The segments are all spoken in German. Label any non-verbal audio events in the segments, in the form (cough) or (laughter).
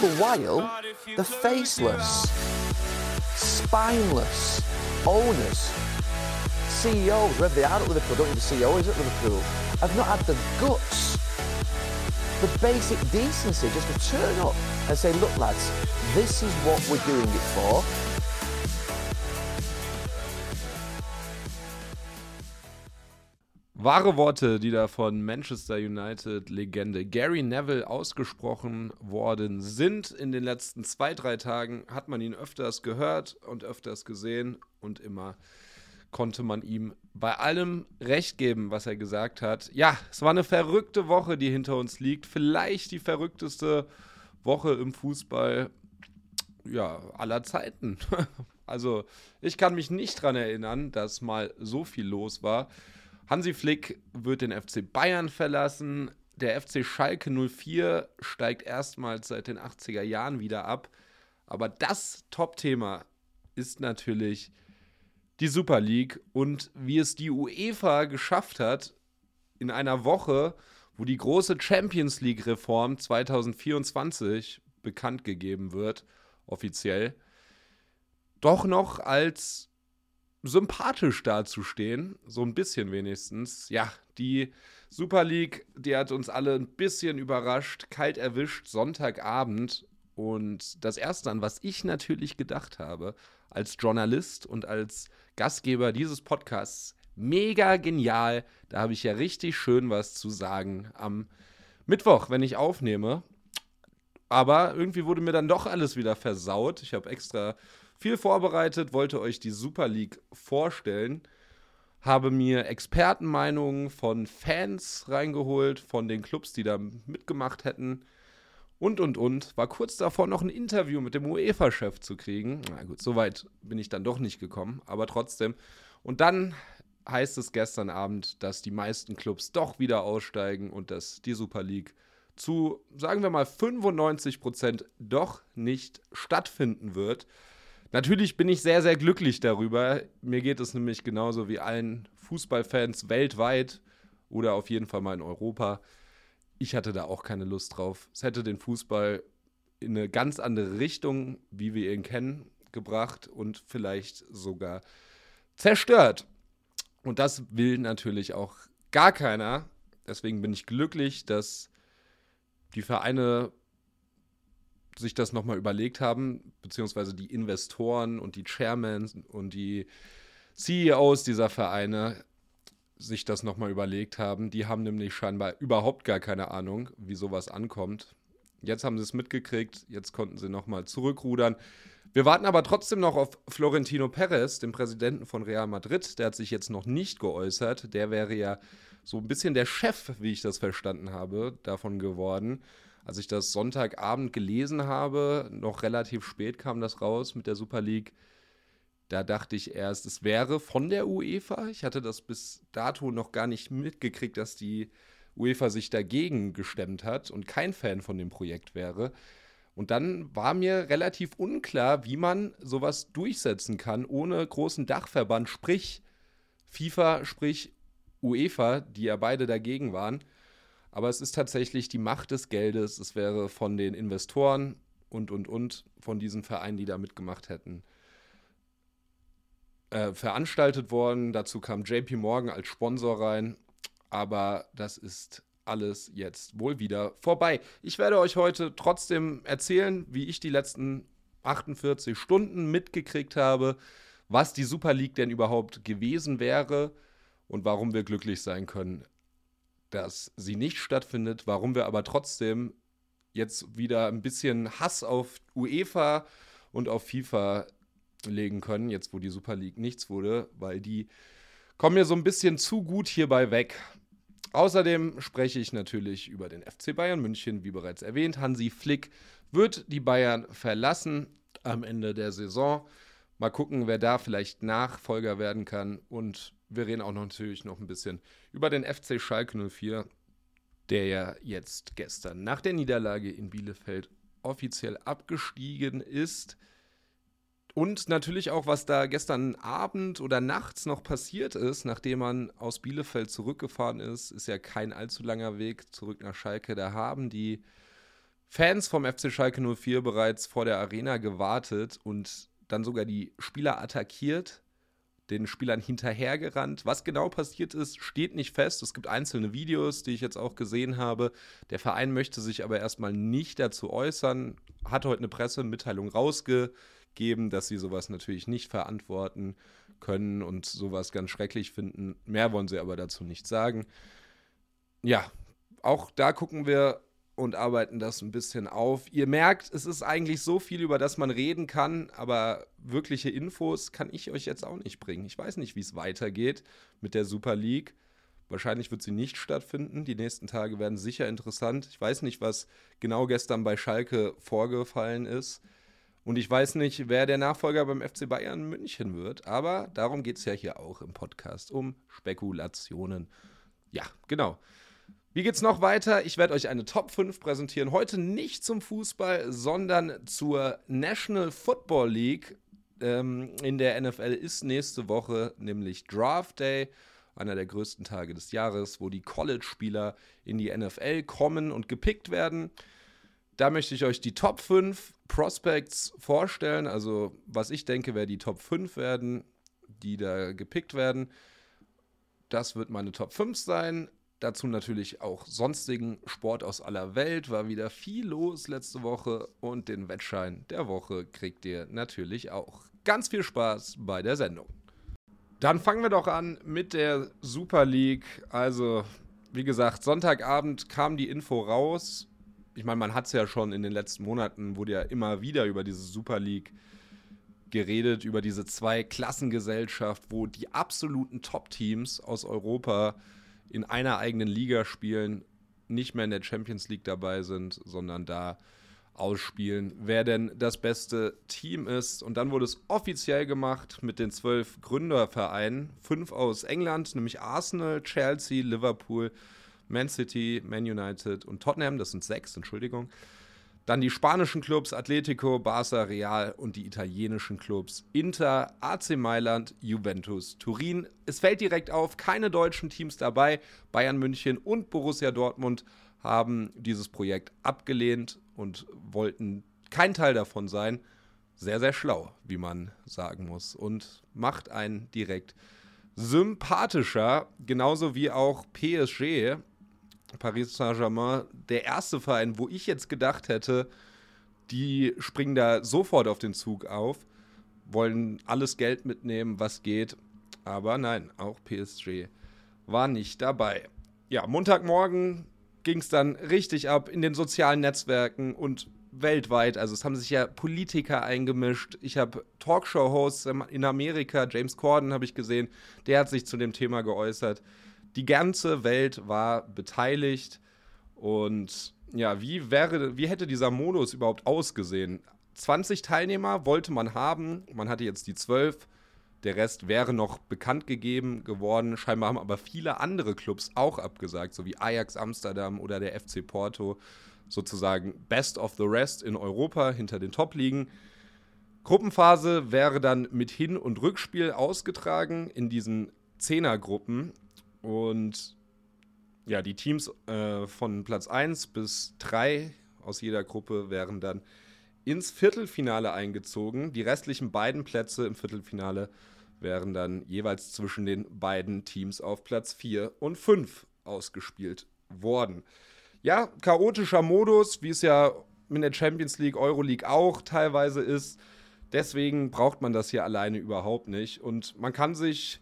While, the faceless, spineless owners, CEOs, wherever they are at Liverpool, don't even CEO is at Liverpool, have not had the guts, the basic decency just to turn up and say, look lads, this is what we're doing it for. Wahre Worte, die da von Manchester United-Legende Gary Neville ausgesprochen worden sind. In den letzten zwei, drei Tagen hat man ihn öfters gehört und öfters gesehen und immer konnte man ihm bei allem recht geben, was er gesagt hat. Ja, es war eine verrückte Woche, die hinter uns liegt. Vielleicht die verrückteste Woche im Fußball ja, aller Zeiten. (laughs) Also, ich kann mich nicht daran erinnern, dass mal so viel los war. Hansi Flick wird den FC Bayern verlassen. Der FC Schalke 04 steigt erstmals seit den 80er Jahren wieder ab. Aber das Top-Thema ist natürlich die Super League und wie es die UEFA geschafft hat, in einer Woche, wo die große Champions League-Reform 2024 bekannt gegeben wird, offiziell, doch noch als sympathisch dazustehen, so ein bisschen wenigstens. Ja, die Super League, die hat uns alle ein bisschen überrascht, kalt erwischt, Sonntagabend. Und das Erste, an was ich natürlich gedacht habe, als Journalist und als Gastgeber dieses Podcasts, mega genial. Da habe ich ja richtig schön was zu sagen am Mittwoch, wenn ich aufnehme. Aber irgendwie wurde mir dann doch alles wieder versaut. Ich habe extra viel vorbereitet, wollte euch die Super League vorstellen, habe mir Expertenmeinungen von Fans reingeholt, von den Clubs, die da mitgemacht hätten und und und. War kurz davor, noch ein Interview mit dem UEFA-Chef zu kriegen. Na gut, so weit bin ich dann doch nicht gekommen, aber trotzdem. Und dann heißt es gestern Abend, dass die meisten Clubs doch wieder aussteigen und dass die Super League zu, sagen wir mal, 95 Prozent doch nicht stattfinden wird. Natürlich bin ich sehr, sehr glücklich darüber. Mir geht es nämlich genauso wie allen Fußballfans weltweit oder auf jeden Fall mal in Europa. Ich hatte da auch keine Lust drauf. Es hätte den Fußball in eine ganz andere Richtung, wie wir ihn kennen, gebracht und vielleicht sogar zerstört. Und das will natürlich auch gar keiner. Deswegen bin ich glücklich, dass die Vereine sich das nochmal überlegt haben, beziehungsweise die Investoren und die Chairmen und die CEOs dieser Vereine sich das nochmal überlegt haben. Die haben nämlich scheinbar überhaupt gar keine Ahnung, wie sowas ankommt. Jetzt haben sie es mitgekriegt, jetzt konnten sie nochmal zurückrudern. Wir warten aber trotzdem noch auf Florentino Perez, den Präsidenten von Real Madrid. Der hat sich jetzt noch nicht geäußert. Der wäre ja so ein bisschen der Chef, wie ich das verstanden habe, davon geworden als ich das Sonntagabend gelesen habe, noch relativ spät kam das raus mit der Super League, da dachte ich erst, es wäre von der UEFA. Ich hatte das bis dato noch gar nicht mitgekriegt, dass die UEFA sich dagegen gestemmt hat und kein Fan von dem Projekt wäre. Und dann war mir relativ unklar, wie man sowas durchsetzen kann, ohne großen Dachverband, sprich FIFA, sprich UEFA, die ja beide dagegen waren. Aber es ist tatsächlich die Macht des Geldes. Es wäre von den Investoren und, und, und von diesen Vereinen, die da mitgemacht hätten, äh, veranstaltet worden. Dazu kam JP Morgan als Sponsor rein. Aber das ist alles jetzt wohl wieder vorbei. Ich werde euch heute trotzdem erzählen, wie ich die letzten 48 Stunden mitgekriegt habe, was die Super League denn überhaupt gewesen wäre und warum wir glücklich sein können, dass sie nicht stattfindet, warum wir aber trotzdem jetzt wieder ein bisschen Hass auf UEFA und auf FIFA legen können, jetzt wo die Super League nichts wurde, weil die kommen mir so ein bisschen zu gut hierbei weg. Außerdem spreche ich natürlich über den FC Bayern München, wie bereits erwähnt. Hansi Flick wird die Bayern verlassen am Ende der Saison. Mal gucken, wer da vielleicht Nachfolger werden kann. Und wir reden auch noch natürlich noch ein bisschen über den FC Schalke 04, der ja jetzt gestern nach der Niederlage in Bielefeld offiziell abgestiegen ist. Und natürlich auch, was da gestern Abend oder nachts noch passiert ist, nachdem man aus Bielefeld zurückgefahren ist, ist ja kein allzu langer Weg zurück nach Schalke. Da haben die Fans vom FC Schalke 04 bereits vor der Arena gewartet und dann sogar die Spieler attackiert, den Spielern hinterhergerannt. Was genau passiert ist, steht nicht fest. Es gibt einzelne Videos, die ich jetzt auch gesehen habe. Der Verein möchte sich aber erstmal nicht dazu äußern, hat heute eine Pressemitteilung rausgegeben, dass sie sowas natürlich nicht verantworten können und sowas ganz schrecklich finden. Mehr wollen sie aber dazu nicht sagen. Ja, auch da gucken wir und arbeiten das ein bisschen auf. Ihr merkt, es ist eigentlich so viel, über das man reden kann, aber wirkliche Infos kann ich euch jetzt auch nicht bringen. Ich weiß nicht, wie es weitergeht mit der Super League. Wahrscheinlich wird sie nicht stattfinden. Die nächsten Tage werden sicher interessant. Ich weiß nicht, was genau gestern bei Schalke vorgefallen ist. Und ich weiß nicht, wer der Nachfolger beim FC Bayern München wird. Aber darum geht es ja hier auch im Podcast, um Spekulationen. Ja, genau. Wie geht's noch weiter? Ich werde euch eine Top 5 präsentieren. Heute nicht zum Fußball, sondern zur National Football League. Ähm, in der NFL ist nächste Woche nämlich Draft Day, einer der größten Tage des Jahres, wo die College-Spieler in die NFL kommen und gepickt werden. Da möchte ich euch die Top 5 Prospects vorstellen, also was ich denke, wer die Top 5 werden, die da gepickt werden. Das wird meine Top 5 sein. Dazu natürlich auch sonstigen Sport aus aller Welt. War wieder viel los letzte Woche und den Wettschein der Woche kriegt ihr natürlich auch. Ganz viel Spaß bei der Sendung. Dann fangen wir doch an mit der Super League. Also, wie gesagt, Sonntagabend kam die Info raus. Ich meine, man hat es ja schon in den letzten Monaten, wurde ja immer wieder über diese Super League geredet, über diese zwei Klassengesellschaft, wo die absoluten Top-Teams aus Europa in einer eigenen Liga spielen, nicht mehr in der Champions League dabei sind, sondern da ausspielen, wer denn das beste Team ist. Und dann wurde es offiziell gemacht mit den zwölf Gründervereinen. Fünf aus England, nämlich Arsenal, Chelsea, Liverpool, Man City, Man United und Tottenham. Das sind sechs, Entschuldigung. Dann die spanischen Clubs Atletico, Barça, Real und die italienischen Clubs Inter, AC Mailand, Juventus, Turin. Es fällt direkt auf, keine deutschen Teams dabei. Bayern München und Borussia Dortmund haben dieses Projekt abgelehnt und wollten kein Teil davon sein. Sehr, sehr schlau, wie man sagen muss. Und macht einen direkt sympathischer, genauso wie auch PSG Paris Saint-Germain der erste Verein, wo ich jetzt gedacht hätte, die springen da sofort auf den Zug auf, wollen alles Geld mitnehmen, was geht. Aber nein, auch PSG war nicht dabei. Ja, Montagmorgen ging es dann richtig ab in den sozialen Netzwerken und weltweit. Also es haben sich ja Politiker eingemischt. Ich habe Talkshow-Hosts in Amerika, James Corden habe ich gesehen, der hat sich zu dem Thema geäußert die ganze Welt war beteiligt. Und ja, wie wäre, wie hätte dieser Modus überhaupt ausgesehen? 20 Teilnehmer wollte man haben, man hatte jetzt die 12. Der Rest wäre noch bekannt gegeben geworden. Scheinbar haben aber viele andere Clubs auch abgesagt, so wie Ajax Amsterdam oder der FC Porto. Sozusagen Best of the Rest in Europa hinter den Top-Ligen. Gruppenphase wäre dann mit Hin- und Rückspiel ausgetragen in diesen Zehnergruppen. Und ja, die Teams äh, von Platz 1 bis 3 aus jeder Gruppe wären dann ins Viertelfinale eingezogen. Die restlichen beiden Plätze im Viertelfinale wären dann jeweils zwischen den beiden Teams auf Platz 4 und 5 ausgespielt worden. Ja, chaotischer Modus, wie es ja in der Champions League, Euroleague auch teilweise ist. Deswegen braucht man das hier alleine überhaupt nicht. Und man kann sich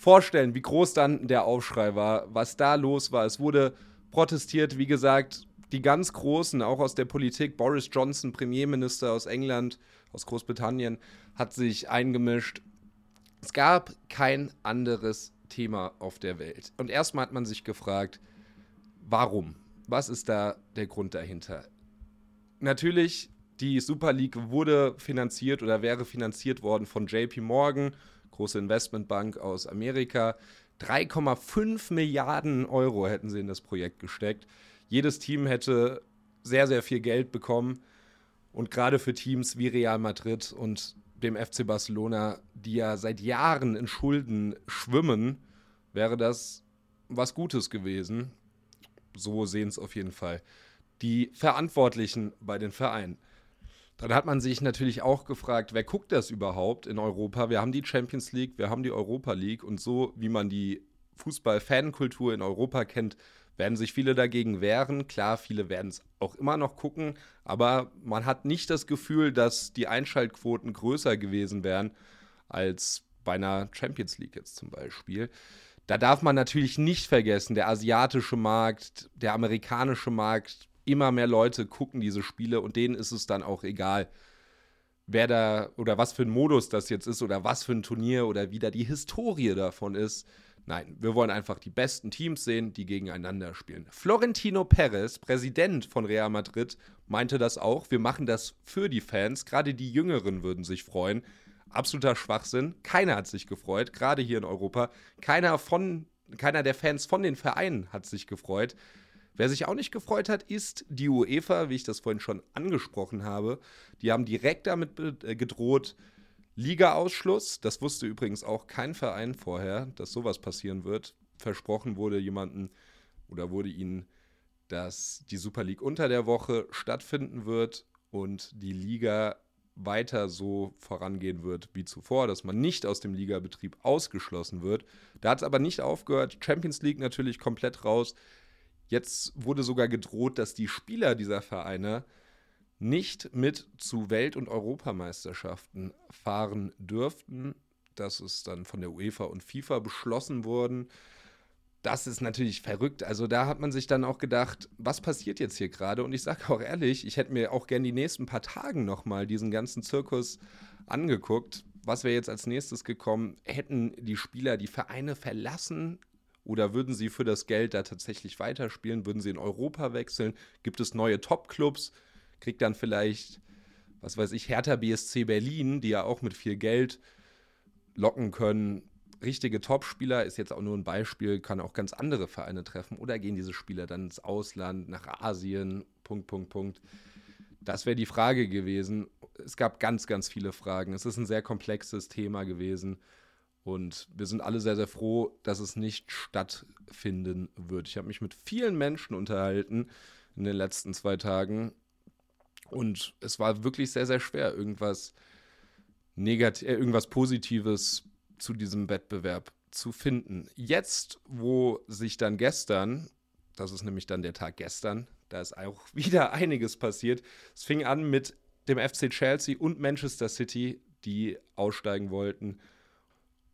vorstellen, wie groß dann der Aufschrei war, was da los war. Es wurde protestiert, wie gesagt, die ganz Großen, auch aus der Politik, Boris Johnson, Premierminister aus England, aus Großbritannien, hat sich eingemischt. Es gab kein anderes Thema auf der Welt. Und erstmal hat man sich gefragt, warum? Was ist da der Grund dahinter? Natürlich, die Super League wurde finanziert oder wäre finanziert worden von JP Morgan große Investmentbank aus Amerika. 3,5 Milliarden Euro hätten sie in das Projekt gesteckt. Jedes Team hätte sehr, sehr viel Geld bekommen. Und gerade für Teams wie Real Madrid und dem FC Barcelona, die ja seit Jahren in Schulden schwimmen, wäre das was Gutes gewesen. So sehen es auf jeden Fall die Verantwortlichen bei den Vereinen. Dann hat man sich natürlich auch gefragt, wer guckt das überhaupt in Europa? Wir haben die Champions League, wir haben die Europa League und so wie man die Fußball-Fankultur in Europa kennt, werden sich viele dagegen wehren. Klar, viele werden es auch immer noch gucken, aber man hat nicht das Gefühl, dass die Einschaltquoten größer gewesen wären als bei einer Champions League jetzt zum Beispiel. Da darf man natürlich nicht vergessen, der asiatische Markt, der amerikanische Markt, immer mehr Leute gucken diese Spiele und denen ist es dann auch egal, wer da oder was für ein Modus das jetzt ist oder was für ein Turnier oder wie da die Historie davon ist. Nein, wir wollen einfach die besten Teams sehen, die gegeneinander spielen. Florentino Perez, Präsident von Real Madrid, meinte das auch. Wir machen das für die Fans. Gerade die Jüngeren würden sich freuen. Absoluter Schwachsinn. Keiner hat sich gefreut, gerade hier in Europa. Keiner von, keiner der Fans von den Vereinen hat sich gefreut. Wer sich auch nicht gefreut hat, ist die UEFA, wie ich das vorhin schon angesprochen habe. Die haben direkt damit äh, gedroht, Liga-Ausschluss. Das wusste übrigens auch kein Verein vorher, dass sowas passieren wird. Versprochen wurde jemandem oder wurde ihnen, dass die Super League unter der Woche stattfinden wird und die Liga weiter so vorangehen wird wie zuvor, dass man nicht aus dem Ligabetrieb ausgeschlossen wird. Da hat es aber nicht aufgehört. Champions League natürlich komplett raus. Jetzt wurde sogar gedroht, dass die Spieler dieser Vereine nicht mit zu Welt- und Europameisterschaften fahren dürften. Das ist dann von der UEFA und FIFA beschlossen worden. Das ist natürlich verrückt. Also da hat man sich dann auch gedacht, was passiert jetzt hier gerade? Und ich sage auch ehrlich, ich hätte mir auch gerne die nächsten paar Tagen nochmal diesen ganzen Zirkus angeguckt. Was wäre jetzt als nächstes gekommen? Hätten die Spieler die Vereine verlassen? Oder würden sie für das Geld da tatsächlich weiterspielen? Würden sie in Europa wechseln? Gibt es neue Top-Clubs? Kriegt dann vielleicht, was weiß ich, Hertha BSC Berlin, die ja auch mit viel Geld locken können. Richtige Top-Spieler ist jetzt auch nur ein Beispiel, kann auch ganz andere Vereine treffen. Oder gehen diese Spieler dann ins Ausland, nach Asien? Punkt, Punkt, Punkt. Das wäre die Frage gewesen. Es gab ganz, ganz viele Fragen. Es ist ein sehr komplexes Thema gewesen. Und wir sind alle sehr, sehr froh, dass es nicht stattfinden wird. Ich habe mich mit vielen Menschen unterhalten in den letzten zwei Tagen. Und es war wirklich sehr, sehr schwer, irgendwas, Negat äh, irgendwas Positives zu diesem Wettbewerb zu finden. Jetzt, wo sich dann gestern, das ist nämlich dann der Tag gestern, da ist auch (laughs) wieder einiges passiert. Es fing an mit dem FC Chelsea und Manchester City, die aussteigen wollten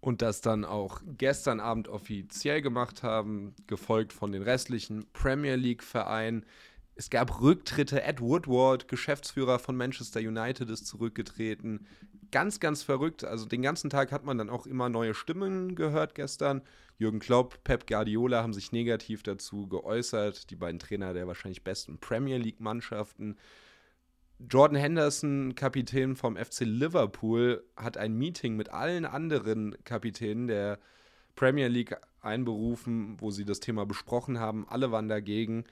und das dann auch gestern Abend offiziell gemacht haben, gefolgt von den restlichen Premier League-Vereinen. Es gab Rücktritte. Ed Woodward, Geschäftsführer von Manchester United, ist zurückgetreten. Ganz, ganz verrückt. Also den ganzen Tag hat man dann auch immer neue Stimmen gehört gestern. Jürgen Klopp, Pep Guardiola haben sich negativ dazu geäußert. Die beiden Trainer der wahrscheinlich besten Premier League-Mannschaften. Jordan Henderson, Kapitän vom FC Liverpool, hat ein Meeting mit allen anderen Kapitänen der Premier League einberufen, wo sie das Thema besprochen haben. Alle waren dagegen.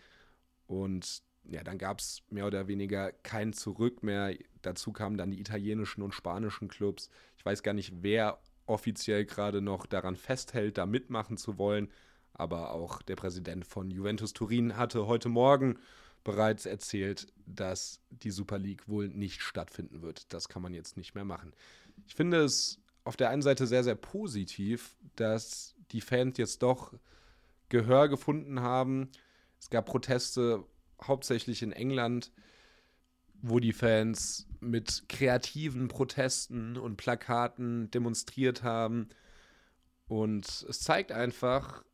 Und ja, dann gab es mehr oder weniger kein Zurück mehr. Dazu kamen dann die italienischen und spanischen Clubs. Ich weiß gar nicht, wer offiziell gerade noch daran festhält, da mitmachen zu wollen. Aber auch der Präsident von Juventus Turin hatte heute Morgen bereits erzählt, dass die Super League wohl nicht stattfinden wird. Das kann man jetzt nicht mehr machen. Ich finde es auf der einen Seite sehr, sehr positiv, dass die Fans jetzt doch Gehör gefunden haben. Es gab Proteste hauptsächlich in England, wo die Fans mit kreativen Protesten und Plakaten demonstriert haben. Und es zeigt einfach,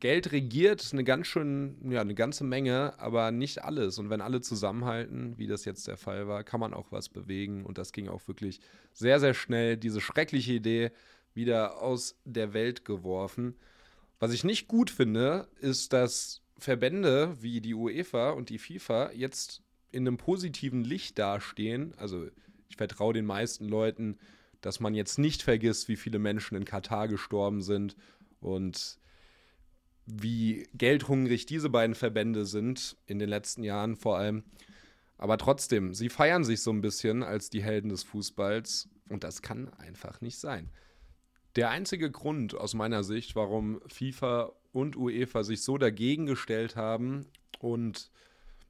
Geld regiert eine ganz schön, ja, eine ganze Menge, aber nicht alles. Und wenn alle zusammenhalten, wie das jetzt der Fall war, kann man auch was bewegen. Und das ging auch wirklich sehr, sehr schnell. Diese schreckliche Idee wieder aus der Welt geworfen. Was ich nicht gut finde, ist, dass Verbände wie die UEFA und die FIFA jetzt in einem positiven Licht dastehen. Also ich vertraue den meisten Leuten, dass man jetzt nicht vergisst, wie viele Menschen in Katar gestorben sind und wie geldhungrig diese beiden Verbände sind, in den letzten Jahren vor allem. Aber trotzdem, sie feiern sich so ein bisschen als die Helden des Fußballs und das kann einfach nicht sein. Der einzige Grund aus meiner Sicht, warum FIFA und UEFA sich so dagegen gestellt haben und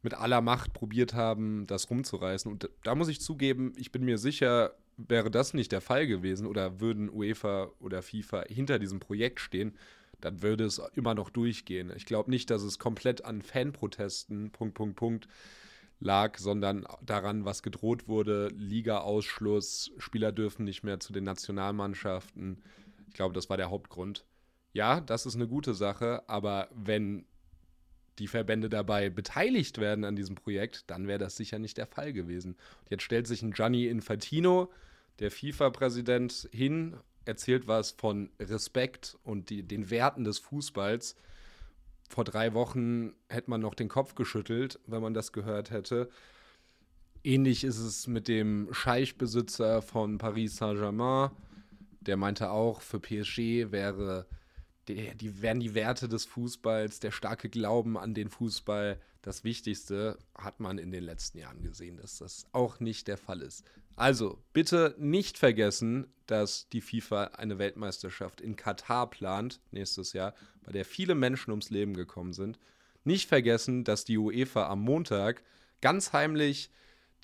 mit aller Macht probiert haben, das rumzureißen. Und da muss ich zugeben, ich bin mir sicher, wäre das nicht der Fall gewesen oder würden UEFA oder FIFA hinter diesem Projekt stehen, dann würde es immer noch durchgehen. Ich glaube nicht, dass es komplett an Fanprotesten, Punkt, Punkt, Punkt, lag, sondern daran, was gedroht wurde, Liga-Ausschluss, Spieler dürfen nicht mehr zu den Nationalmannschaften. Ich glaube, das war der Hauptgrund. Ja, das ist eine gute Sache, aber wenn die Verbände dabei beteiligt werden an diesem Projekt, dann wäre das sicher nicht der Fall gewesen. Jetzt stellt sich ein Gianni Infantino, der FIFA-Präsident, hin, erzählt was von Respekt und die, den Werten des Fußballs. Vor drei Wochen hätte man noch den Kopf geschüttelt, wenn man das gehört hätte. Ähnlich ist es mit dem Scheichbesitzer von Paris Saint-Germain. Der meinte auch, für PSG wäre die, die wären die Werte des Fußballs, der starke Glauben an den Fußball das Wichtigste, hat man in den letzten Jahren gesehen, dass das auch nicht der Fall ist. Also bitte nicht vergessen, dass die FIFA eine Weltmeisterschaft in Katar plant nächstes Jahr, bei der viele Menschen ums Leben gekommen sind. Nicht vergessen, dass die UEFA am Montag ganz heimlich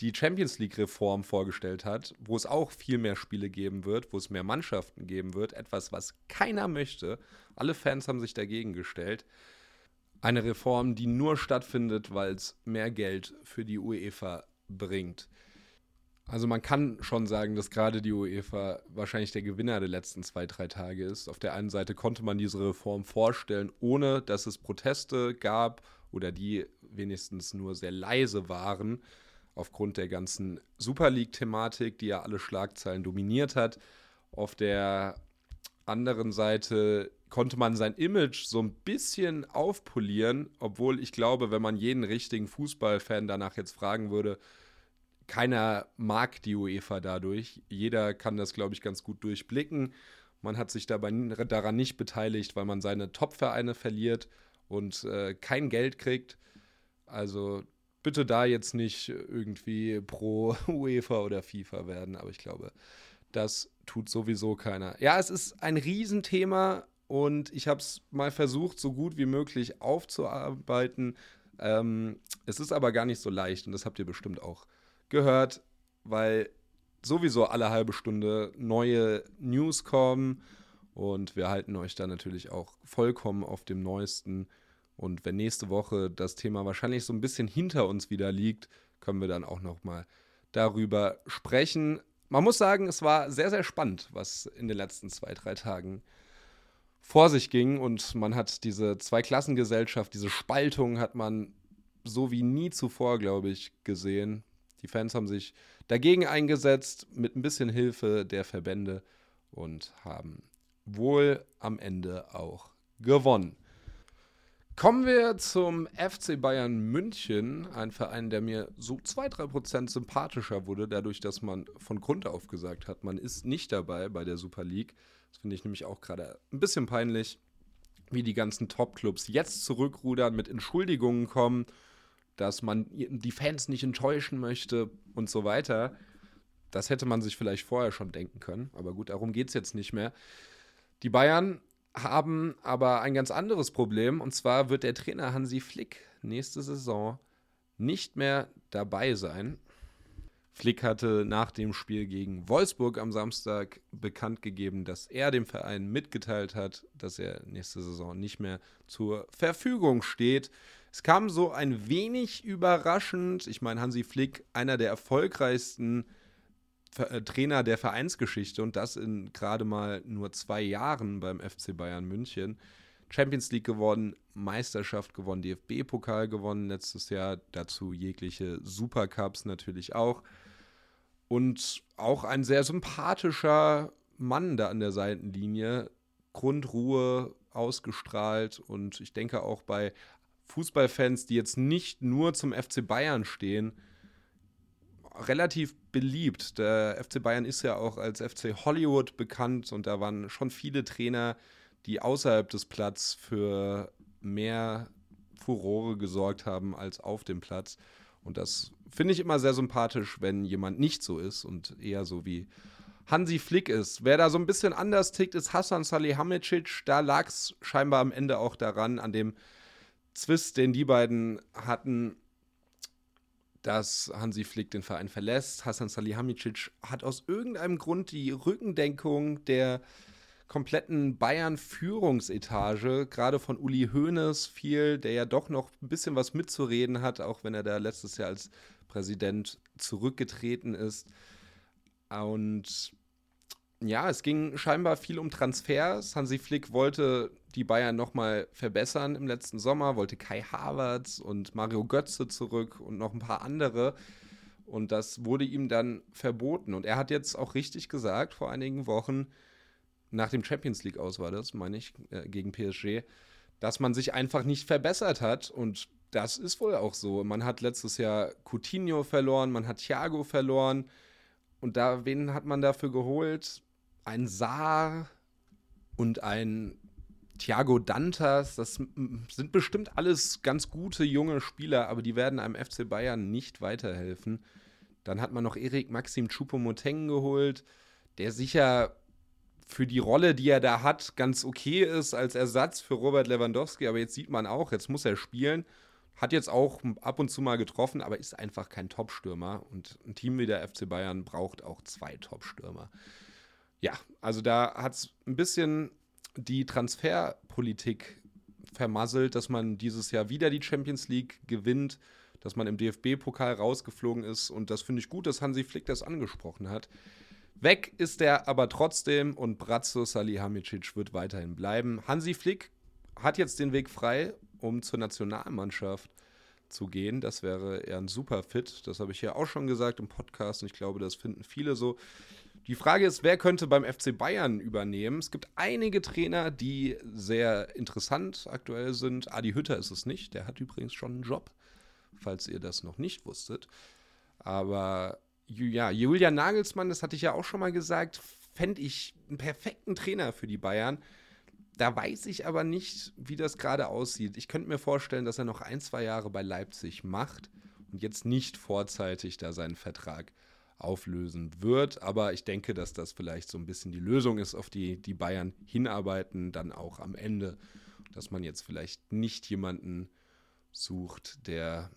die Champions League-Reform vorgestellt hat, wo es auch viel mehr Spiele geben wird, wo es mehr Mannschaften geben wird, etwas, was keiner möchte. Alle Fans haben sich dagegen gestellt. Eine Reform, die nur stattfindet, weil es mehr Geld für die UEFA bringt. Also man kann schon sagen, dass gerade die UEFA wahrscheinlich der Gewinner der letzten zwei, drei Tage ist. Auf der einen Seite konnte man diese Reform vorstellen, ohne dass es Proteste gab oder die wenigstens nur sehr leise waren aufgrund der ganzen Super League-Thematik, die ja alle Schlagzeilen dominiert hat. Auf der anderen Seite konnte man sein Image so ein bisschen aufpolieren, obwohl ich glaube, wenn man jeden richtigen Fußballfan danach jetzt fragen würde, keiner mag die UEFA dadurch. Jeder kann das, glaube ich, ganz gut durchblicken. Man hat sich dabei daran nicht beteiligt, weil man seine Top-Vereine verliert und äh, kein Geld kriegt. Also bitte da jetzt nicht irgendwie pro (laughs) UEFA oder FIFA werden, aber ich glaube, das tut sowieso keiner. Ja, es ist ein Riesenthema und ich habe es mal versucht, so gut wie möglich aufzuarbeiten. Ähm, es ist aber gar nicht so leicht und das habt ihr bestimmt auch gehört, weil sowieso alle halbe Stunde neue News kommen und wir halten euch da natürlich auch vollkommen auf dem Neuesten. Und wenn nächste Woche das Thema wahrscheinlich so ein bisschen hinter uns wieder liegt, können wir dann auch noch mal darüber sprechen. Man muss sagen, es war sehr, sehr spannend, was in den letzten zwei, drei Tagen vor sich ging. Und man hat diese Zweiklassengesellschaft, diese Spaltung hat man so wie nie zuvor, glaube ich, gesehen. Die Fans haben sich dagegen eingesetzt mit ein bisschen Hilfe der Verbände und haben wohl am Ende auch gewonnen. Kommen wir zum FC Bayern München, ein Verein, der mir so 2-3% sympathischer wurde, dadurch, dass man von Grund auf gesagt hat, man ist nicht dabei bei der Super League. Das finde ich nämlich auch gerade ein bisschen peinlich, wie die ganzen Top-Clubs jetzt zurückrudern, mit Entschuldigungen kommen, dass man die Fans nicht enttäuschen möchte und so weiter. Das hätte man sich vielleicht vorher schon denken können, aber gut, darum geht es jetzt nicht mehr. Die Bayern haben aber ein ganz anderes Problem. Und zwar wird der Trainer Hansi Flick nächste Saison nicht mehr dabei sein. Flick hatte nach dem Spiel gegen Wolfsburg am Samstag bekannt gegeben, dass er dem Verein mitgeteilt hat, dass er nächste Saison nicht mehr zur Verfügung steht. Es kam so ein wenig überraschend. Ich meine, Hansi Flick, einer der erfolgreichsten Trainer der Vereinsgeschichte und das in gerade mal nur zwei Jahren beim FC Bayern München. Champions League gewonnen, Meisterschaft gewonnen, DFB-Pokal gewonnen letztes Jahr, dazu jegliche Supercups natürlich auch. Und auch ein sehr sympathischer Mann da an der Seitenlinie. Grundruhe ausgestrahlt und ich denke auch bei Fußballfans, die jetzt nicht nur zum FC Bayern stehen, relativ beliebt. Der FC Bayern ist ja auch als FC Hollywood bekannt und da waren schon viele Trainer, die außerhalb des Platzes für mehr Furore gesorgt haben als auf dem Platz. Und das finde ich immer sehr sympathisch, wenn jemand nicht so ist und eher so wie Hansi Flick ist. Wer da so ein bisschen anders tickt, ist Hassan Salihamidzic. Da lag es scheinbar am Ende auch daran, an dem Zwist, den die beiden hatten, dass Hansi Flick den Verein verlässt. Hasan Salihamidzic hat aus irgendeinem Grund die Rückendenkung der kompletten Bayern-Führungsetage, gerade von Uli Hoeneß viel, der ja doch noch ein bisschen was mitzureden hat, auch wenn er da letztes Jahr als Präsident zurückgetreten ist. Und ja, es ging scheinbar viel um Transfers. Hansi Flick wollte die Bayern nochmal verbessern im letzten Sommer, wollte Kai Havertz und Mario Götze zurück und noch ein paar andere. Und das wurde ihm dann verboten. Und er hat jetzt auch richtig gesagt, vor einigen Wochen, nach dem Champions League aus war das, meine ich, äh, gegen PSG, dass man sich einfach nicht verbessert hat. Und das ist wohl auch so. Man hat letztes Jahr Coutinho verloren, man hat Thiago verloren. Und da, wen hat man dafür geholt? Ein Saar und ein Thiago Dantas. Das sind bestimmt alles ganz gute junge Spieler, aber die werden einem FC Bayern nicht weiterhelfen. Dann hat man noch Erik Maxim Choupo-Moteng geholt, der sicher für die Rolle, die er da hat, ganz okay ist als Ersatz für Robert Lewandowski. Aber jetzt sieht man auch, jetzt muss er spielen. Hat jetzt auch ab und zu mal getroffen, aber ist einfach kein Top-Stürmer. Und ein Team wie der FC Bayern braucht auch zwei Top-Stürmer. Ja, also da hat es ein bisschen die Transferpolitik vermasselt, dass man dieses Jahr wieder die Champions League gewinnt, dass man im DFB-Pokal rausgeflogen ist. Und das finde ich gut, dass Hansi Flick das angesprochen hat. Weg ist er aber trotzdem und Bratzo Salihamidzic wird weiterhin bleiben. Hansi Flick hat jetzt den Weg frei, um zur Nationalmannschaft zu gehen. Das wäre eher ein super Fit. Das habe ich ja auch schon gesagt im Podcast und ich glaube, das finden viele so. Die Frage ist, wer könnte beim FC Bayern übernehmen? Es gibt einige Trainer, die sehr interessant aktuell sind. Adi Hütter ist es nicht. Der hat übrigens schon einen Job, falls ihr das noch nicht wusstet. Aber ja, Julian Nagelsmann, das hatte ich ja auch schon mal gesagt, fände ich einen perfekten Trainer für die Bayern. Da weiß ich aber nicht, wie das gerade aussieht. Ich könnte mir vorstellen, dass er noch ein, zwei Jahre bei Leipzig macht und jetzt nicht vorzeitig da seinen Vertrag auflösen wird. Aber ich denke, dass das vielleicht so ein bisschen die Lösung ist, auf die die Bayern hinarbeiten, dann auch am Ende. Dass man jetzt vielleicht nicht jemanden sucht, der,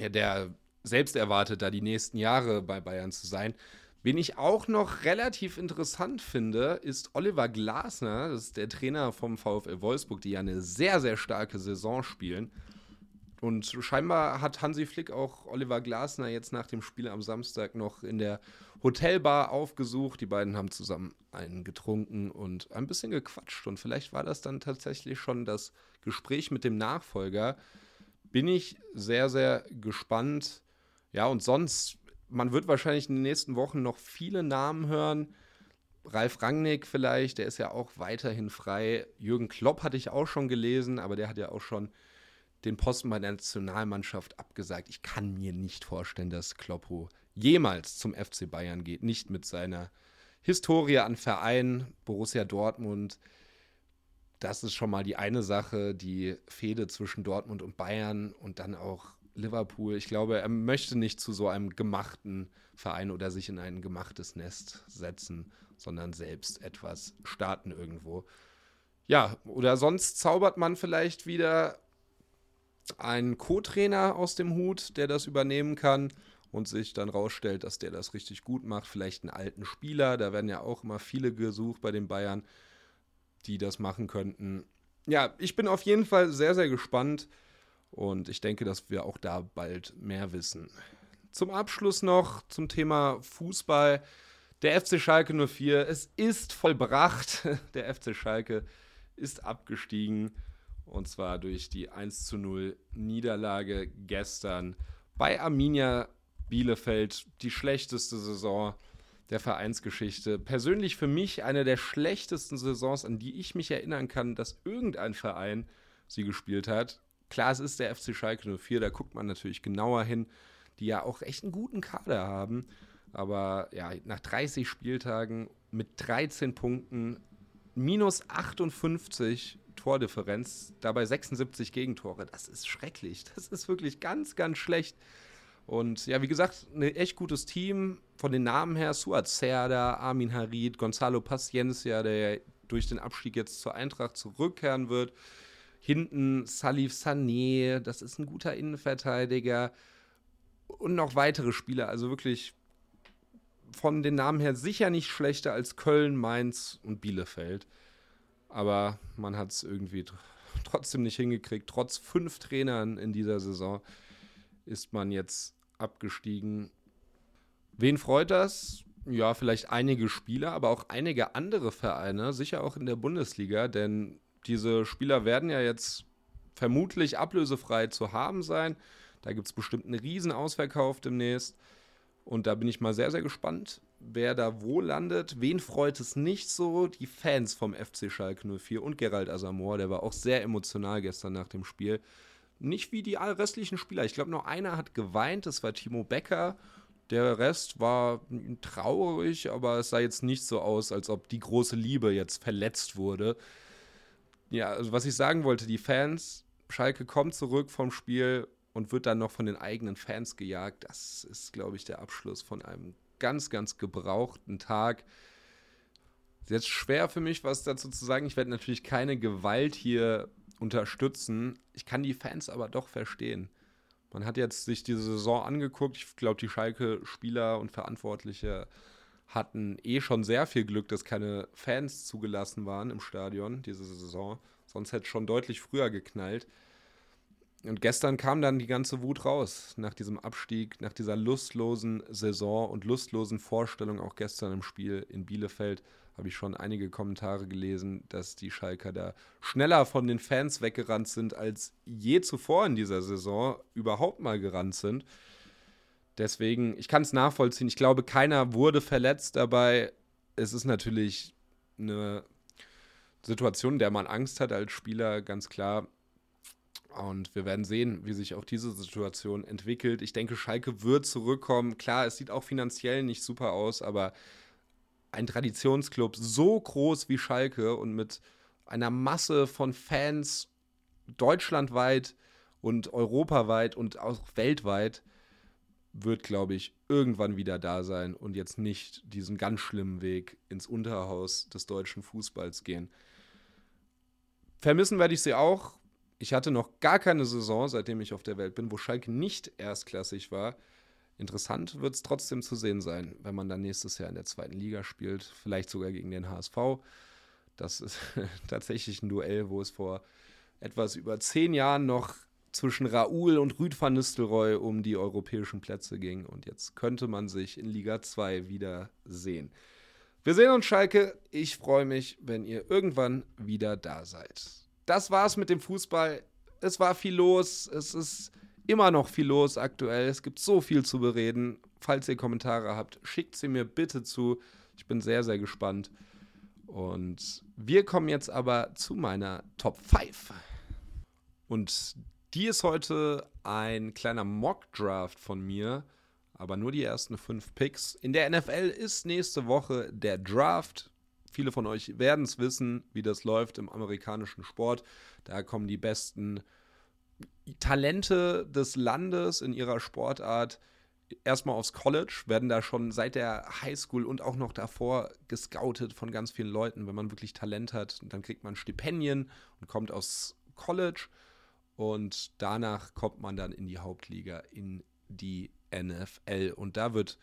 ja, der selbst erwartet, da die nächsten Jahre bei Bayern zu sein. Wen ich auch noch relativ interessant finde, ist Oliver Glasner. Das ist der Trainer vom VfL Wolfsburg, die ja eine sehr, sehr starke Saison spielen. Und scheinbar hat Hansi Flick auch Oliver Glasner jetzt nach dem Spiel am Samstag noch in der Hotelbar aufgesucht. Die beiden haben zusammen einen getrunken und ein bisschen gequatscht. Und vielleicht war das dann tatsächlich schon das Gespräch mit dem Nachfolger. Bin ich sehr, sehr gespannt, ja, und sonst, man wird wahrscheinlich in den nächsten Wochen noch viele Namen hören. Ralf Rangnick vielleicht, der ist ja auch weiterhin frei. Jürgen Klopp hatte ich auch schon gelesen, aber der hat ja auch schon den Posten bei der Nationalmannschaft abgesagt. Ich kann mir nicht vorstellen, dass Kloppo jemals zum FC Bayern geht. Nicht mit seiner Historie an Verein, Borussia Dortmund. Das ist schon mal die eine Sache, die Fehde zwischen Dortmund und Bayern und dann auch Liverpool. Ich glaube, er möchte nicht zu so einem gemachten Verein oder sich in ein gemachtes Nest setzen, sondern selbst etwas starten irgendwo. Ja, oder sonst zaubert man vielleicht wieder einen Co-Trainer aus dem Hut, der das übernehmen kann und sich dann rausstellt, dass der das richtig gut macht. Vielleicht einen alten Spieler, da werden ja auch immer viele gesucht bei den Bayern, die das machen könnten. Ja, ich bin auf jeden Fall sehr, sehr gespannt. Und ich denke, dass wir auch da bald mehr wissen. Zum Abschluss noch zum Thema Fußball. Der FC Schalke 04, es ist vollbracht. (laughs) Der FC Schalke ist abgestiegen. Und zwar durch die 1 zu 0 Niederlage gestern bei Arminia Bielefeld. Die schlechteste Saison der Vereinsgeschichte. Persönlich für mich eine der schlechtesten Saisons, an die ich mich erinnern kann, dass irgendein Verein sie gespielt hat. Klar, es ist der FC Schalke 04, da guckt man natürlich genauer hin, die ja auch echt einen guten Kader haben. Aber ja, nach 30 Spieltagen mit 13 Punkten, minus 58 Tordifferenz, dabei 76 Gegentore, das ist schrecklich. Das ist wirklich ganz, ganz schlecht. Und ja, wie gesagt, ein echt gutes Team. Von den Namen her, Suat Serda, Armin Harid, Gonzalo Paciencia, der durch den Abstieg jetzt zur Eintracht zurückkehren wird. Hinten Salif Sané, das ist ein guter Innenverteidiger. und noch weitere Spieler. Also wirklich von den Namen her sicher nicht schlechter als Köln, Mainz und Bielefeld. Aber man hat es irgendwie (laughs) trotzdem nicht hingekriegt. Trotz fünf Trainern in dieser Saison ist man jetzt abgestiegen. Wen freut das? Ja, vielleicht einige Spieler, aber auch einige andere Vereine, sicher auch in der Bundesliga, denn diese Spieler werden ja jetzt vermutlich ablösefrei zu haben sein. Da gibt es bestimmt einen riesen Ausverkauf demnächst. Und da bin ich mal sehr, sehr gespannt, wer da wo landet. Wen freut es nicht so? Die Fans vom FC Schalke 04 und Gerald Asamoah, der war auch sehr emotional gestern nach dem Spiel. Nicht wie die restlichen Spieler. Ich glaube, nur einer hat geweint, das war Timo Becker. Der Rest war traurig, aber es sah jetzt nicht so aus, als ob die große Liebe jetzt verletzt wurde. Ja, also was ich sagen wollte, die Fans, Schalke kommt zurück vom Spiel und wird dann noch von den eigenen Fans gejagt. Das ist, glaube ich, der Abschluss von einem ganz, ganz gebrauchten Tag. Ist jetzt schwer für mich, was dazu zu sagen. Ich werde natürlich keine Gewalt hier unterstützen. Ich kann die Fans aber doch verstehen. Man hat jetzt sich diese Saison angeguckt. Ich glaube, die Schalke-Spieler und Verantwortliche hatten eh schon sehr viel Glück, dass keine Fans zugelassen waren im Stadion diese Saison. Sonst hätte es schon deutlich früher geknallt. Und gestern kam dann die ganze Wut raus nach diesem Abstieg, nach dieser lustlosen Saison und lustlosen Vorstellung. Auch gestern im Spiel in Bielefeld habe ich schon einige Kommentare gelesen, dass die Schalker da schneller von den Fans weggerannt sind, als je zuvor in dieser Saison überhaupt mal gerannt sind. Deswegen, ich kann es nachvollziehen. Ich glaube, keiner wurde verletzt dabei. Es ist natürlich eine Situation, in der man Angst hat als Spieler, ganz klar. Und wir werden sehen, wie sich auch diese Situation entwickelt. Ich denke, Schalke wird zurückkommen. Klar, es sieht auch finanziell nicht super aus, aber ein Traditionsclub so groß wie Schalke und mit einer Masse von Fans deutschlandweit und europaweit und auch weltweit wird, glaube ich, irgendwann wieder da sein und jetzt nicht diesen ganz schlimmen Weg ins Unterhaus des deutschen Fußballs gehen. Vermissen werde ich sie auch. Ich hatte noch gar keine Saison, seitdem ich auf der Welt bin, wo Schalke nicht erstklassig war. Interessant wird es trotzdem zu sehen sein, wenn man dann nächstes Jahr in der zweiten Liga spielt, vielleicht sogar gegen den HSV. Das ist (laughs) tatsächlich ein Duell, wo es vor etwas über zehn Jahren noch zwischen Raoul und Rüd van Nistelrooy um die europäischen Plätze ging. Und jetzt könnte man sich in Liga 2 wieder sehen. Wir sehen uns, Schalke. Ich freue mich, wenn ihr irgendwann wieder da seid das war's mit dem Fußball. Es war viel los. Es ist immer noch viel los aktuell. Es gibt so viel zu bereden. Falls ihr Kommentare habt, schickt sie mir bitte zu. Ich bin sehr, sehr gespannt. Und wir kommen jetzt aber zu meiner Top 5. Und die ist heute ein kleiner Mock-Draft von mir, aber nur die ersten fünf Picks. In der NFL ist nächste Woche der Draft. Viele von euch werden es wissen, wie das läuft im amerikanischen Sport. Da kommen die besten Talente des Landes in ihrer Sportart erstmal aufs College, werden da schon seit der Highschool und auch noch davor gescoutet von ganz vielen Leuten. Wenn man wirklich Talent hat, dann kriegt man Stipendien und kommt aufs College und danach kommt man dann in die Hauptliga, in die NFL. Und da wird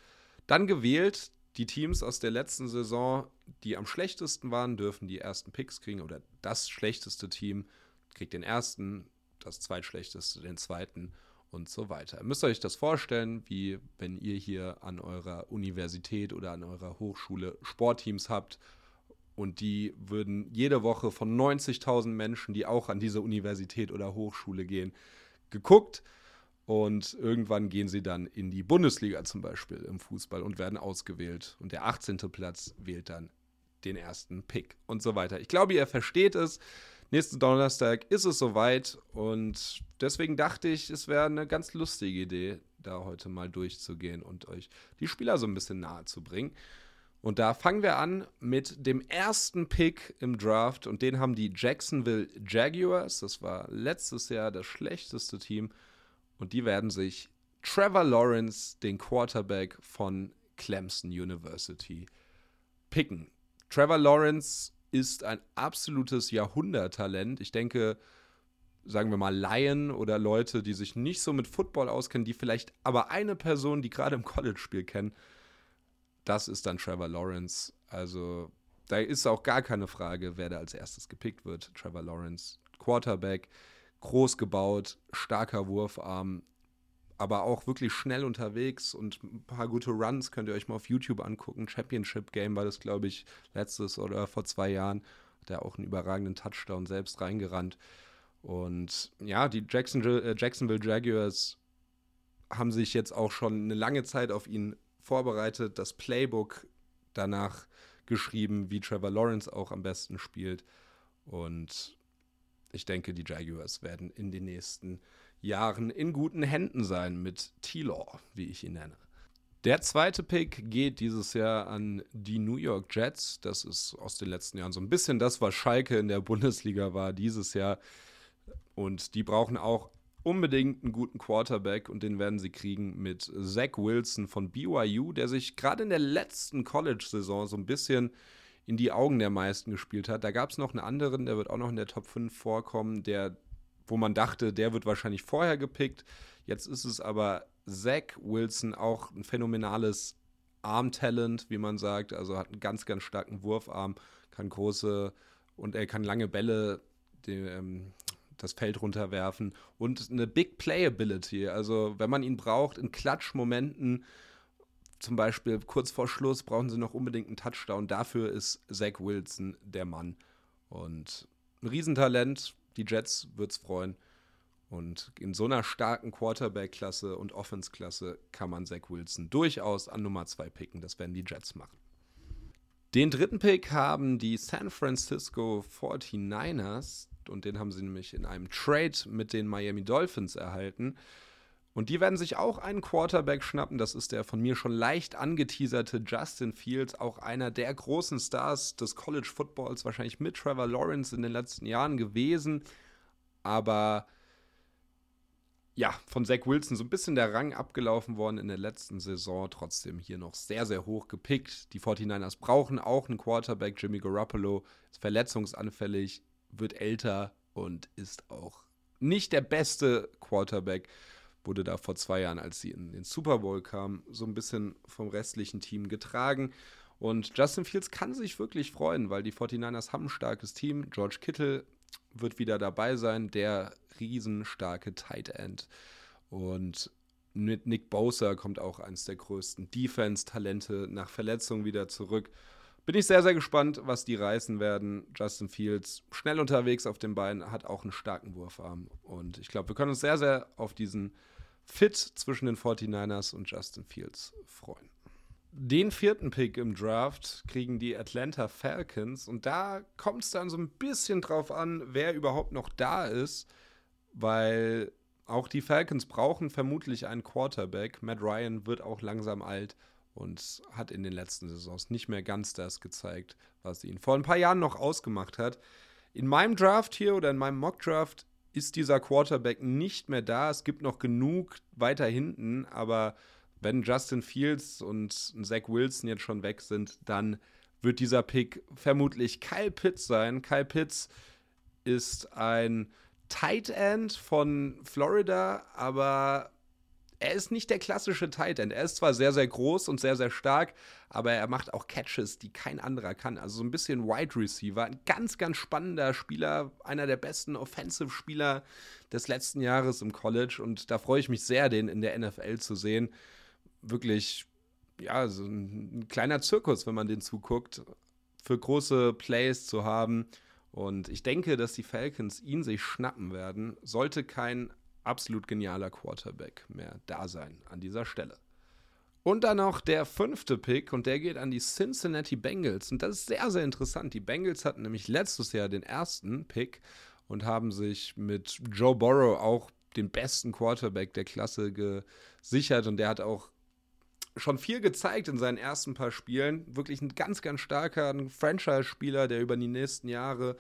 dann gewählt die Teams aus der letzten Saison, die am schlechtesten waren, dürfen die ersten Picks kriegen oder das schlechteste Team kriegt den ersten, das zweitschlechteste den zweiten und so weiter. Ihr müsst euch das vorstellen, wie wenn ihr hier an eurer Universität oder an eurer Hochschule Sportteams habt und die würden jede Woche von 90.000 Menschen, die auch an diese Universität oder Hochschule gehen, geguckt und irgendwann gehen sie dann in die Bundesliga zum Beispiel im Fußball und werden ausgewählt. Und der 18. Platz wählt dann den ersten Pick und so weiter. Ich glaube, ihr versteht es. Nächsten Donnerstag ist es soweit und deswegen dachte ich, es wäre eine ganz lustige Idee, da heute mal durchzugehen und euch die Spieler so ein bisschen nahe zu bringen. Und da fangen wir an mit dem ersten Pick im Draft und den haben die Jacksonville Jaguars. Das war letztes Jahr das schlechteste Team und die werden sich Trevor Lawrence, den Quarterback von Clemson University, picken. Trevor Lawrence ist ein absolutes Jahrhunderttalent. Ich denke, sagen wir mal, Laien oder Leute, die sich nicht so mit Football auskennen, die vielleicht aber eine Person, die gerade im College-Spiel kennen, das ist dann Trevor Lawrence. Also da ist auch gar keine Frage, wer da als erstes gepickt wird. Trevor Lawrence, Quarterback, groß gebaut, starker Wurfarm, aber auch wirklich schnell unterwegs und ein paar gute Runs könnt ihr euch mal auf YouTube angucken. Championship Game war das, glaube ich, letztes oder vor zwei Jahren. Hat er auch einen überragenden Touchdown selbst reingerannt. Und ja, die Jacksonville, äh, Jacksonville Jaguars haben sich jetzt auch schon eine lange Zeit auf ihn vorbereitet, das Playbook danach geschrieben, wie Trevor Lawrence auch am besten spielt. Und ich denke, die Jaguars werden in den nächsten Jahren in guten Händen sein mit T-Law, wie ich ihn nenne. Der zweite Pick geht dieses Jahr an die New York Jets. Das ist aus den letzten Jahren so ein bisschen das, was Schalke in der Bundesliga war dieses Jahr. Und die brauchen auch unbedingt einen guten Quarterback und den werden sie kriegen mit Zach Wilson von BYU, der sich gerade in der letzten College-Saison so ein bisschen in die Augen der meisten gespielt hat. Da gab es noch einen anderen, der wird auch noch in der Top 5 vorkommen, der, wo man dachte, der wird wahrscheinlich vorher gepickt. Jetzt ist es aber Zach Wilson, auch ein phänomenales Armtalent, wie man sagt. Also hat einen ganz, ganz starken Wurfarm, kann große und er kann lange Bälle die, ähm, das Feld runterwerfen und eine Big Playability. Also wenn man ihn braucht in Klatschmomenten, zum Beispiel kurz vor Schluss brauchen sie noch unbedingt einen Touchdown. Dafür ist Zach Wilson der Mann. Und ein Riesentalent. Die Jets wird es freuen. Und in so einer starken Quarterback-Klasse und Offense-Klasse kann man Zach Wilson durchaus an Nummer 2 picken. Das werden die Jets machen. Den dritten Pick haben die San Francisco 49ers und den haben sie nämlich in einem Trade mit den Miami Dolphins erhalten. Und die werden sich auch einen Quarterback schnappen. Das ist der von mir schon leicht angeteaserte Justin Fields, auch einer der großen Stars des College Footballs, wahrscheinlich mit Trevor Lawrence in den letzten Jahren gewesen. Aber ja, von Zach Wilson so ein bisschen der Rang abgelaufen worden in der letzten Saison. Trotzdem hier noch sehr, sehr hoch gepickt. Die 49ers brauchen auch einen Quarterback. Jimmy Garoppolo ist verletzungsanfällig, wird älter und ist auch nicht der beste Quarterback. Wurde da vor zwei Jahren, als sie in den Super Bowl kam, so ein bisschen vom restlichen Team getragen. Und Justin Fields kann sich wirklich freuen, weil die 49ers haben ein starkes Team. George Kittle wird wieder dabei sein, der riesenstarke Tight End. Und mit Nick Bosa kommt auch eines der größten Defense-Talente nach Verletzung wieder zurück. Bin ich sehr, sehr gespannt, was die reißen werden. Justin Fields, schnell unterwegs auf den Beinen, hat auch einen starken Wurfarm. Und ich glaube, wir können uns sehr, sehr auf diesen Fit zwischen den 49ers und Justin Fields freuen. Den vierten Pick im Draft kriegen die Atlanta Falcons. Und da kommt es dann so ein bisschen drauf an, wer überhaupt noch da ist. Weil auch die Falcons brauchen vermutlich einen Quarterback. Matt Ryan wird auch langsam alt und hat in den letzten Saisons nicht mehr ganz das gezeigt, was ihn vor ein paar Jahren noch ausgemacht hat. In meinem Draft hier oder in meinem Mock-Draft ist dieser Quarterback nicht mehr da. Es gibt noch genug weiter hinten, aber wenn Justin Fields und Zach Wilson jetzt schon weg sind, dann wird dieser Pick vermutlich Kyle Pitts sein. Kyle Pitts ist ein Tight End von Florida, aber er ist nicht der klassische Tight End. Er ist zwar sehr, sehr groß und sehr, sehr stark, aber er macht auch Catches, die kein anderer kann. Also so ein bisschen Wide Receiver. Ein ganz, ganz spannender Spieler, einer der besten Offensive-Spieler des letzten Jahres im College. Und da freue ich mich sehr, den in der NFL zu sehen. Wirklich, ja, so ein, ein kleiner Zirkus, wenn man den zuguckt, für große Plays zu haben. Und ich denke, dass die Falcons ihn sich schnappen werden. Sollte kein absolut genialer Quarterback mehr da sein an dieser Stelle. Und dann noch der fünfte Pick und der geht an die Cincinnati Bengals. Und das ist sehr, sehr interessant. Die Bengals hatten nämlich letztes Jahr den ersten Pick und haben sich mit Joe Burrow auch den besten Quarterback der Klasse gesichert. Und der hat auch schon viel gezeigt in seinen ersten paar Spielen. Wirklich ein ganz, ganz starker Franchise-Spieler, der über die nächsten Jahre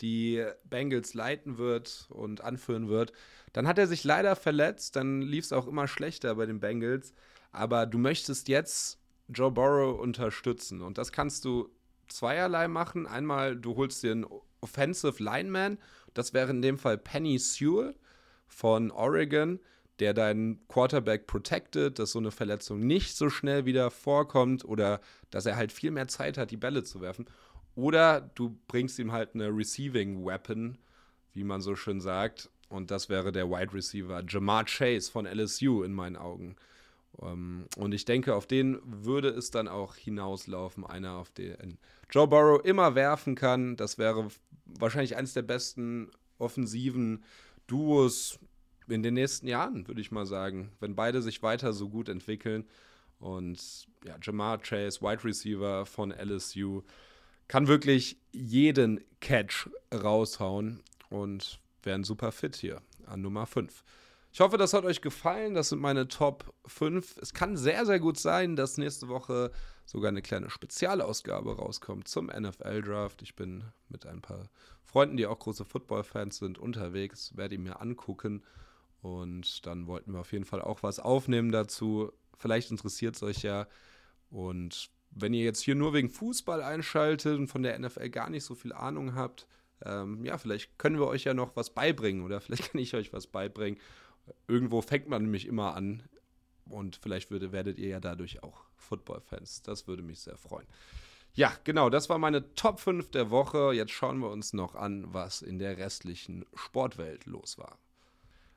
die Bengals leiten wird und anführen wird. Dann hat er sich leider verletzt, dann lief es auch immer schlechter bei den Bengals. Aber du möchtest jetzt Joe Burrow unterstützen und das kannst du zweierlei machen. Einmal, du holst dir einen Offensive Lineman. Das wäre in dem Fall Penny Sewell von Oregon, der deinen Quarterback protected, dass so eine Verletzung nicht so schnell wieder vorkommt oder dass er halt viel mehr Zeit hat, die Bälle zu werfen. Oder du bringst ihm halt eine Receiving Weapon, wie man so schön sagt. Und das wäre der Wide Receiver Jamar Chase von LSU in meinen Augen. Ähm, und ich denke, auf den würde es dann auch hinauslaufen. Einer, auf den Joe Burrow immer werfen kann. Das wäre wahrscheinlich eines der besten offensiven Duos in den nächsten Jahren, würde ich mal sagen. Wenn beide sich weiter so gut entwickeln. Und ja, Jamar Chase, Wide Receiver von LSU, kann wirklich jeden Catch raushauen und wäre ein super Fit hier an Nummer 5. Ich hoffe, das hat euch gefallen. Das sind meine Top 5. Es kann sehr, sehr gut sein, dass nächste Woche sogar eine kleine Spezialausgabe rauskommt zum NFL-Draft. Ich bin mit ein paar Freunden, die auch große Football-Fans sind, unterwegs, werde ihn mir angucken. Und dann wollten wir auf jeden Fall auch was aufnehmen dazu. Vielleicht interessiert es euch ja. Und wenn ihr jetzt hier nur wegen Fußball einschaltet und von der NFL gar nicht so viel Ahnung habt, ähm, ja, vielleicht können wir euch ja noch was beibringen oder (laughs) vielleicht kann ich euch was beibringen. Irgendwo fängt man nämlich immer an und vielleicht würde, werdet ihr ja dadurch auch Football-Fans. Das würde mich sehr freuen. Ja, genau, das war meine Top 5 der Woche. Jetzt schauen wir uns noch an, was in der restlichen Sportwelt los war.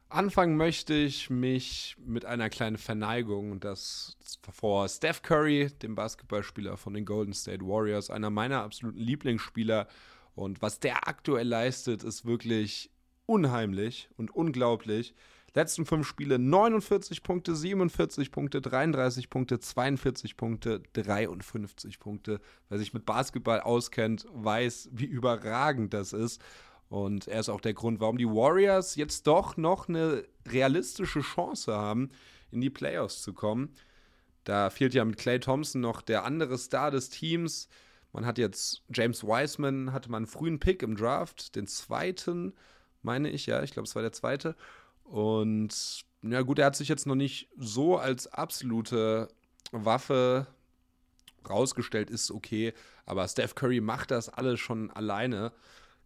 Anfangen möchte ich mich mit einer kleinen Verneigung, das vor Steph Curry, dem Basketballspieler von den Golden State Warriors, einer meiner absoluten Lieblingsspieler. Und was der aktuell leistet, ist wirklich unheimlich und unglaublich. Letzten fünf Spiele 49 Punkte, 47 Punkte, 33 Punkte, 42 Punkte, 53 Punkte. Wer sich mit Basketball auskennt, weiß, wie überragend das ist. Und er ist auch der Grund, warum die Warriors jetzt doch noch eine realistische Chance haben, in die Playoffs zu kommen. Da fehlt ja mit Clay Thompson noch der andere Star des Teams. Man hat jetzt James Wiseman, hatte man einen frühen Pick im Draft, den zweiten, meine ich, ja, ich glaube, es war der zweite. Und ja, gut, er hat sich jetzt noch nicht so als absolute Waffe rausgestellt, ist okay. Aber Steph Curry macht das alles schon alleine.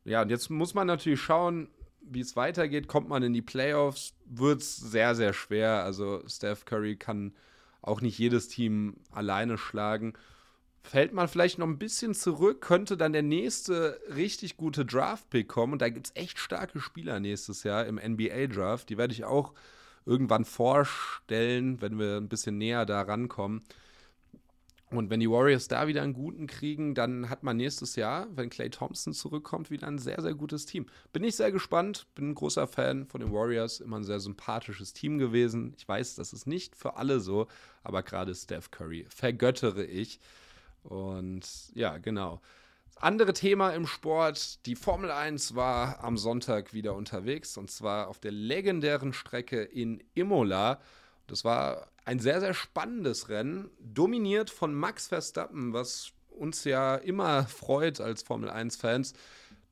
Ja, und jetzt muss man natürlich schauen, wie es weitergeht. Kommt man in die Playoffs, wird es sehr, sehr schwer. Also Steph Curry kann auch nicht jedes Team alleine schlagen. Fällt man vielleicht noch ein bisschen zurück, könnte dann der nächste richtig gute Draft-Pick kommen. Und da gibt es echt starke Spieler nächstes Jahr im NBA-Draft. Die werde ich auch irgendwann vorstellen, wenn wir ein bisschen näher da rankommen. Und wenn die Warriors da wieder einen guten kriegen, dann hat man nächstes Jahr, wenn Clay Thompson zurückkommt, wieder ein sehr, sehr gutes Team. Bin ich sehr gespannt, bin ein großer Fan von den Warriors, immer ein sehr sympathisches Team gewesen. Ich weiß, das ist nicht für alle so, aber gerade Steph Curry vergöttere ich. Und ja, genau. Andere Thema im Sport, die Formel 1 war am Sonntag wieder unterwegs und zwar auf der legendären Strecke in Imola. Das war ein sehr, sehr spannendes Rennen, dominiert von Max Verstappen, was uns ja immer (laughs) freut als Formel 1-Fans,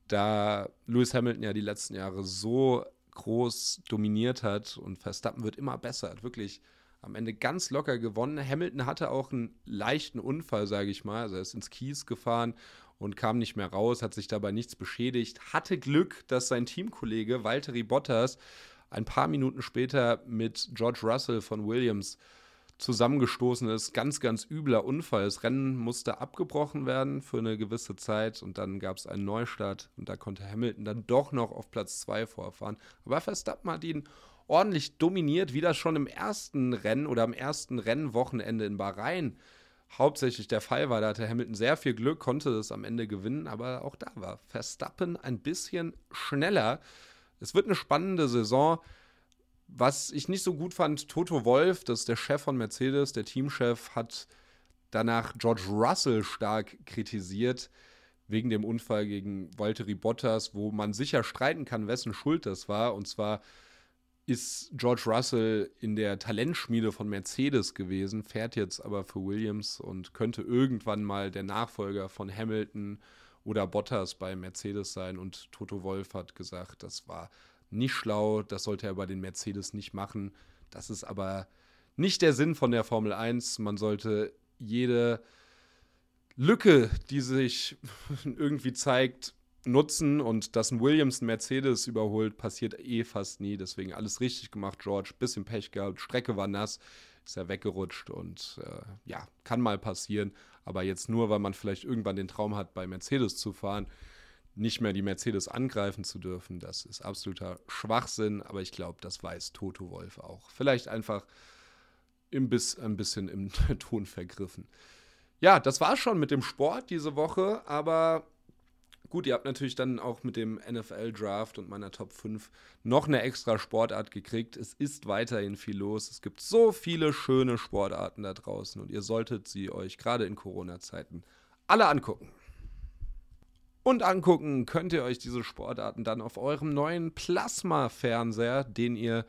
da Lewis Hamilton ja die letzten Jahre so groß dominiert hat und Verstappen wird immer besser, hat wirklich am Ende ganz locker gewonnen. Hamilton hatte auch einen leichten Unfall, sage ich mal. Also er ist ins Kies gefahren und kam nicht mehr raus, hat sich dabei nichts beschädigt. Hatte Glück, dass sein Teamkollege Valtteri Bottas ein paar Minuten später mit George Russell von Williams zusammengestoßen ist. Ganz, ganz übler Unfall. Das Rennen musste abgebrochen werden für eine gewisse Zeit und dann gab es einen Neustart und da konnte Hamilton dann doch noch auf Platz 2 vorfahren. Aber Verstappen hat ihn ordentlich dominiert, wie das schon im ersten Rennen oder am ersten Rennwochenende in Bahrain hauptsächlich der Fall war. Da hatte Hamilton sehr viel Glück, konnte es am Ende gewinnen, aber auch da war Verstappen ein bisschen schneller. Es wird eine spannende Saison. Was ich nicht so gut fand, Toto Wolf, das ist der Chef von Mercedes, der Teamchef, hat danach George Russell stark kritisiert wegen dem Unfall gegen Valtteri Bottas, wo man sicher streiten kann, wessen Schuld das war. Und zwar ist George Russell in der Talentschmiede von Mercedes gewesen, fährt jetzt aber für Williams und könnte irgendwann mal der Nachfolger von Hamilton oder Bottas bei Mercedes sein. Und Toto Wolf hat gesagt, das war nicht schlau, das sollte er bei den Mercedes nicht machen. Das ist aber nicht der Sinn von der Formel 1. Man sollte jede Lücke, die sich (laughs) irgendwie zeigt, nutzen und dass ein Williams einen Mercedes überholt, passiert eh fast nie. Deswegen alles richtig gemacht, George. Bisschen Pech gehabt, Strecke war nass, ist ja weggerutscht und äh, ja, kann mal passieren. Aber jetzt nur, weil man vielleicht irgendwann den Traum hat, bei Mercedes zu fahren, nicht mehr die Mercedes angreifen zu dürfen, das ist absoluter Schwachsinn. Aber ich glaube, das weiß Toto Wolf auch. Vielleicht einfach im Biss, ein bisschen im (laughs) Ton vergriffen. Ja, das war schon mit dem Sport diese Woche, aber Gut, ihr habt natürlich dann auch mit dem NFL-Draft und meiner Top 5 noch eine extra Sportart gekriegt. Es ist weiterhin viel los. Es gibt so viele schöne Sportarten da draußen und ihr solltet sie euch gerade in Corona-Zeiten alle angucken. Und angucken könnt ihr euch diese Sportarten dann auf eurem neuen Plasma-Fernseher, den ihr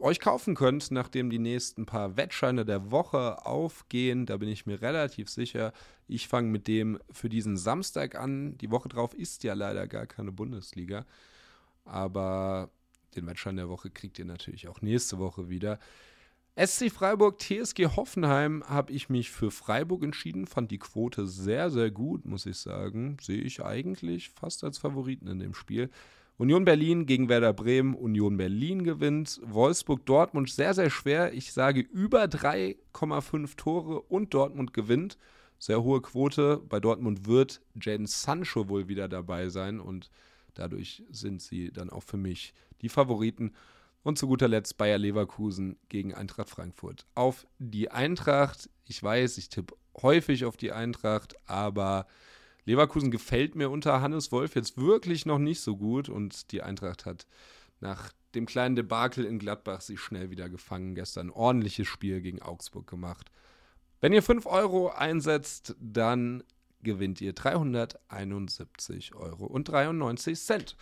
euch kaufen könnt, nachdem die nächsten paar Wettscheine der Woche aufgehen. Da bin ich mir relativ sicher. Ich fange mit dem für diesen Samstag an. Die Woche drauf ist ja leider gar keine Bundesliga. Aber den Wettschein der Woche kriegt ihr natürlich auch nächste Woche wieder. SC Freiburg, TSG Hoffenheim habe ich mich für Freiburg entschieden. Fand die Quote sehr, sehr gut, muss ich sagen. Sehe ich eigentlich fast als Favoriten in dem Spiel. Union Berlin gegen Werder Bremen. Union Berlin gewinnt. Wolfsburg Dortmund sehr, sehr schwer. Ich sage über 3,5 Tore und Dortmund gewinnt. Sehr hohe Quote. Bei Dortmund wird Jaden Sancho wohl wieder dabei sein und dadurch sind sie dann auch für mich die Favoriten. Und zu guter Letzt Bayer Leverkusen gegen Eintracht Frankfurt. Auf die Eintracht. Ich weiß, ich tippe häufig auf die Eintracht, aber Leverkusen gefällt mir unter Hannes Wolf jetzt wirklich noch nicht so gut und die Eintracht hat nach dem kleinen Debakel in Gladbach sich schnell wieder gefangen. Gestern ein ordentliches Spiel gegen Augsburg gemacht. Wenn ihr 5 Euro einsetzt, dann gewinnt ihr 371 Euro und 93 Cent.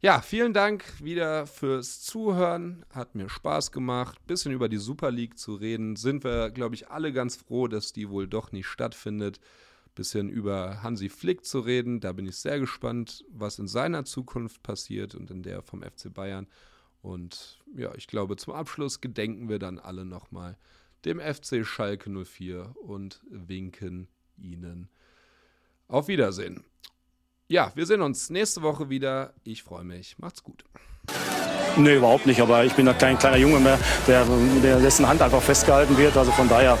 Ja, vielen Dank wieder fürs Zuhören. Hat mir Spaß gemacht. Bisschen über die Super League zu reden. Sind wir, glaube ich, alle ganz froh, dass die wohl doch nicht stattfindet bisschen über Hansi Flick zu reden. Da bin ich sehr gespannt, was in seiner Zukunft passiert und in der vom FC Bayern. Und ja, ich glaube, zum Abschluss gedenken wir dann alle nochmal dem FC Schalke 04 und winken ihnen auf Wiedersehen. Ja, wir sehen uns nächste Woche wieder. Ich freue mich. Macht's gut. Nee, überhaupt nicht. Aber ich bin da kein kleiner Junge mehr, der, der dessen Hand einfach festgehalten wird. Also von daher